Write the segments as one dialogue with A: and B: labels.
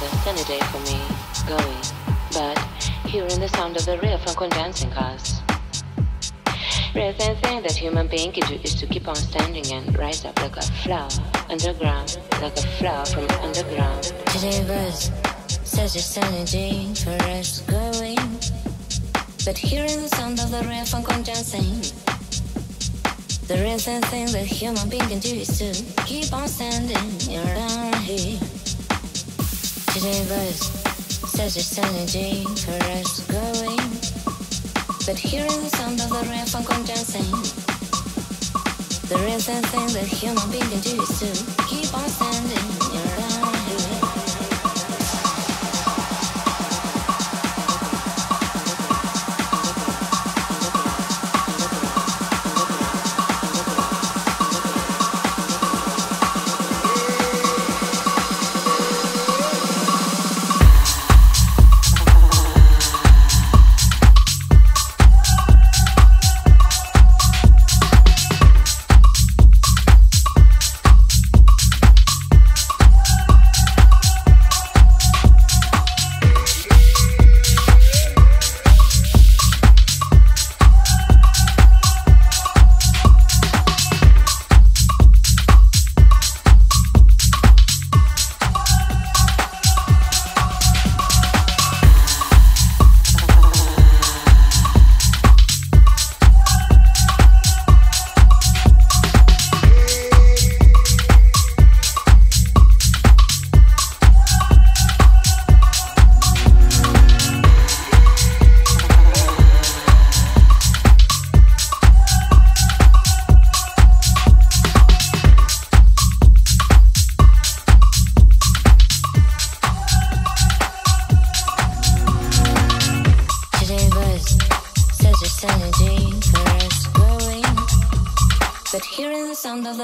A: another sunny day for me, going, but hearing the sound of the real from condensing cars. Real thing that human being can do is to keep on standing and rise up like a flower underground, like a flower from underground.
B: Today was such a sunny day for us going, but hearing the sound of the real from condensing. The real thing that human being can do is to keep on standing around here. Today such a energy for us going, but hearing the sound of the on dancing. The real thing that human being can do is to keep on standing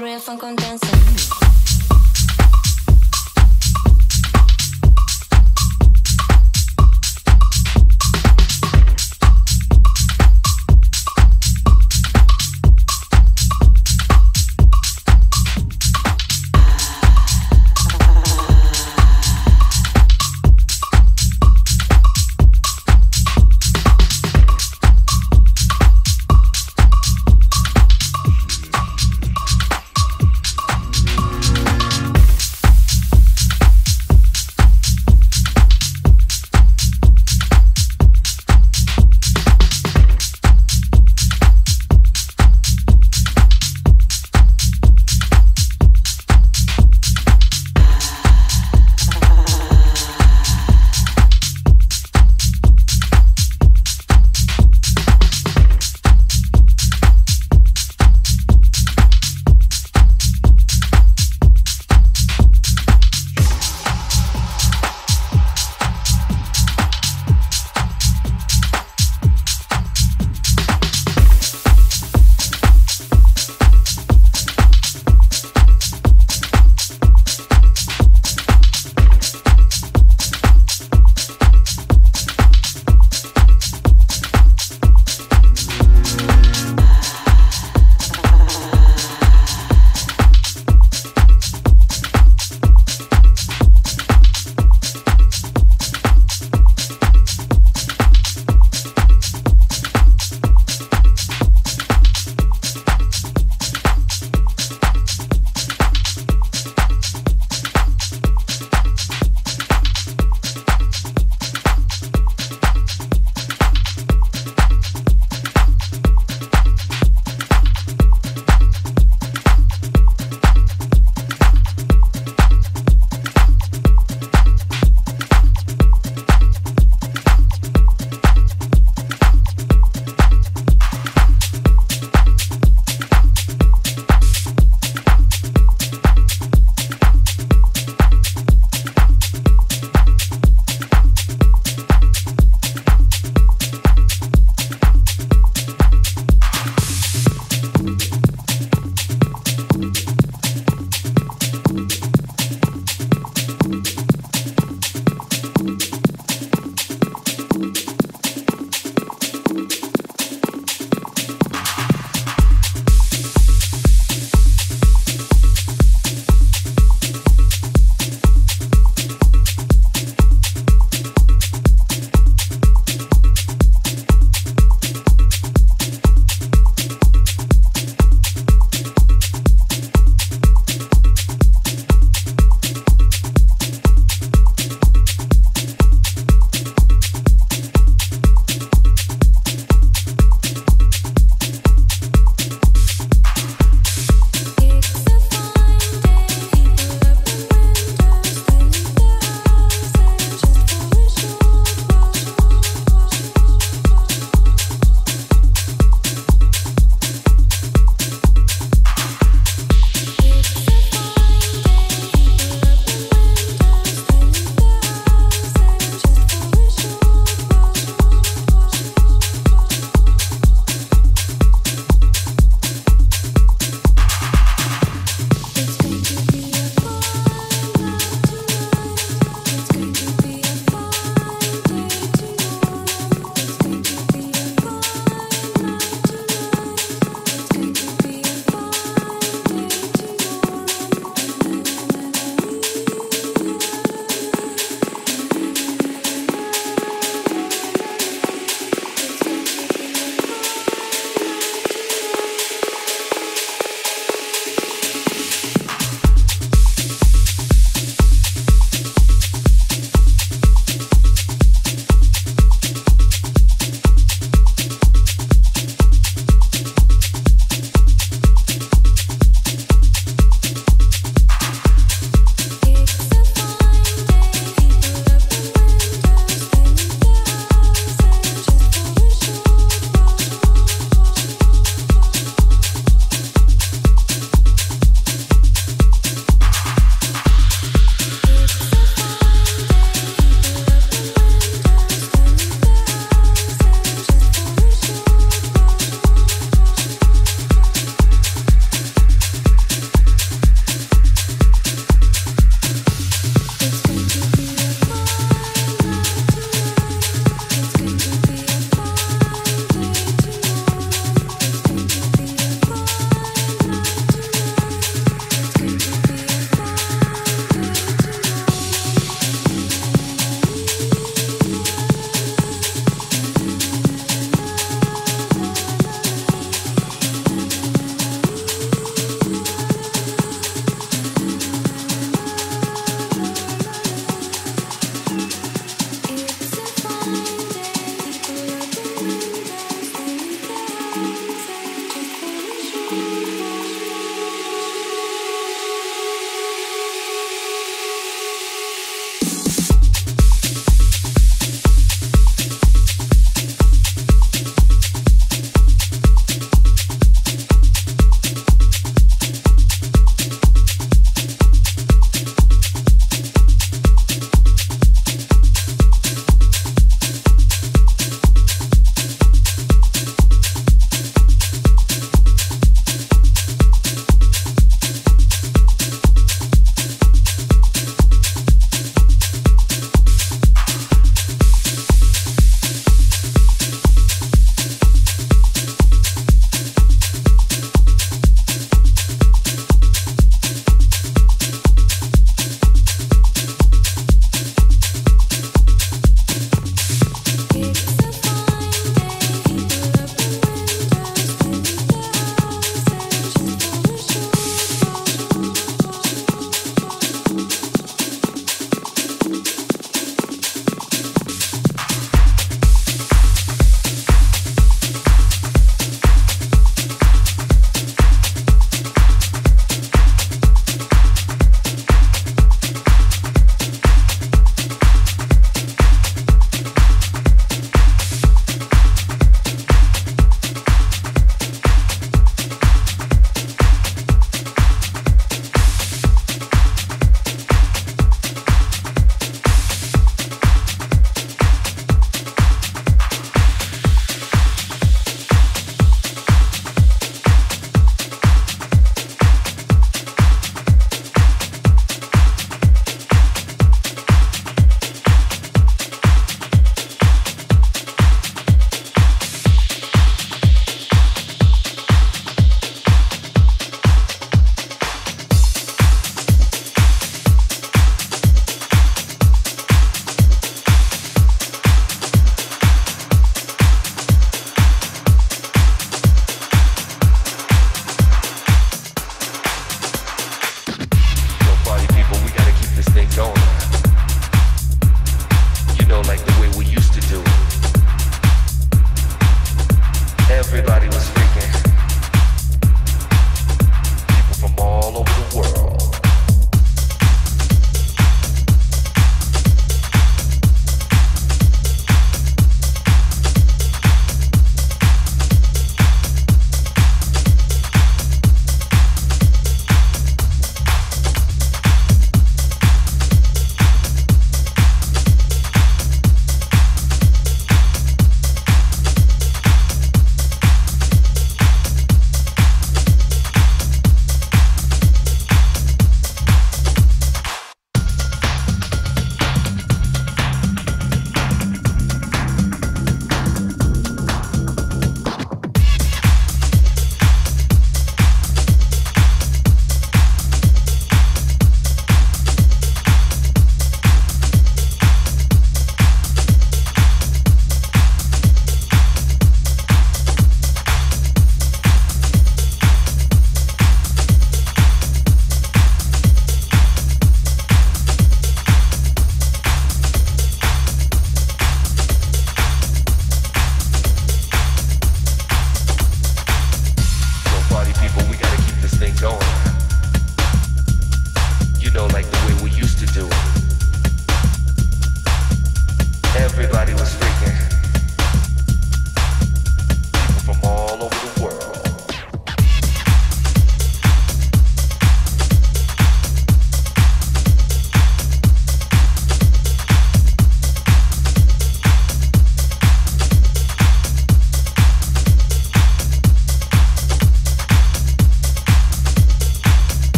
B: real funk on dancing.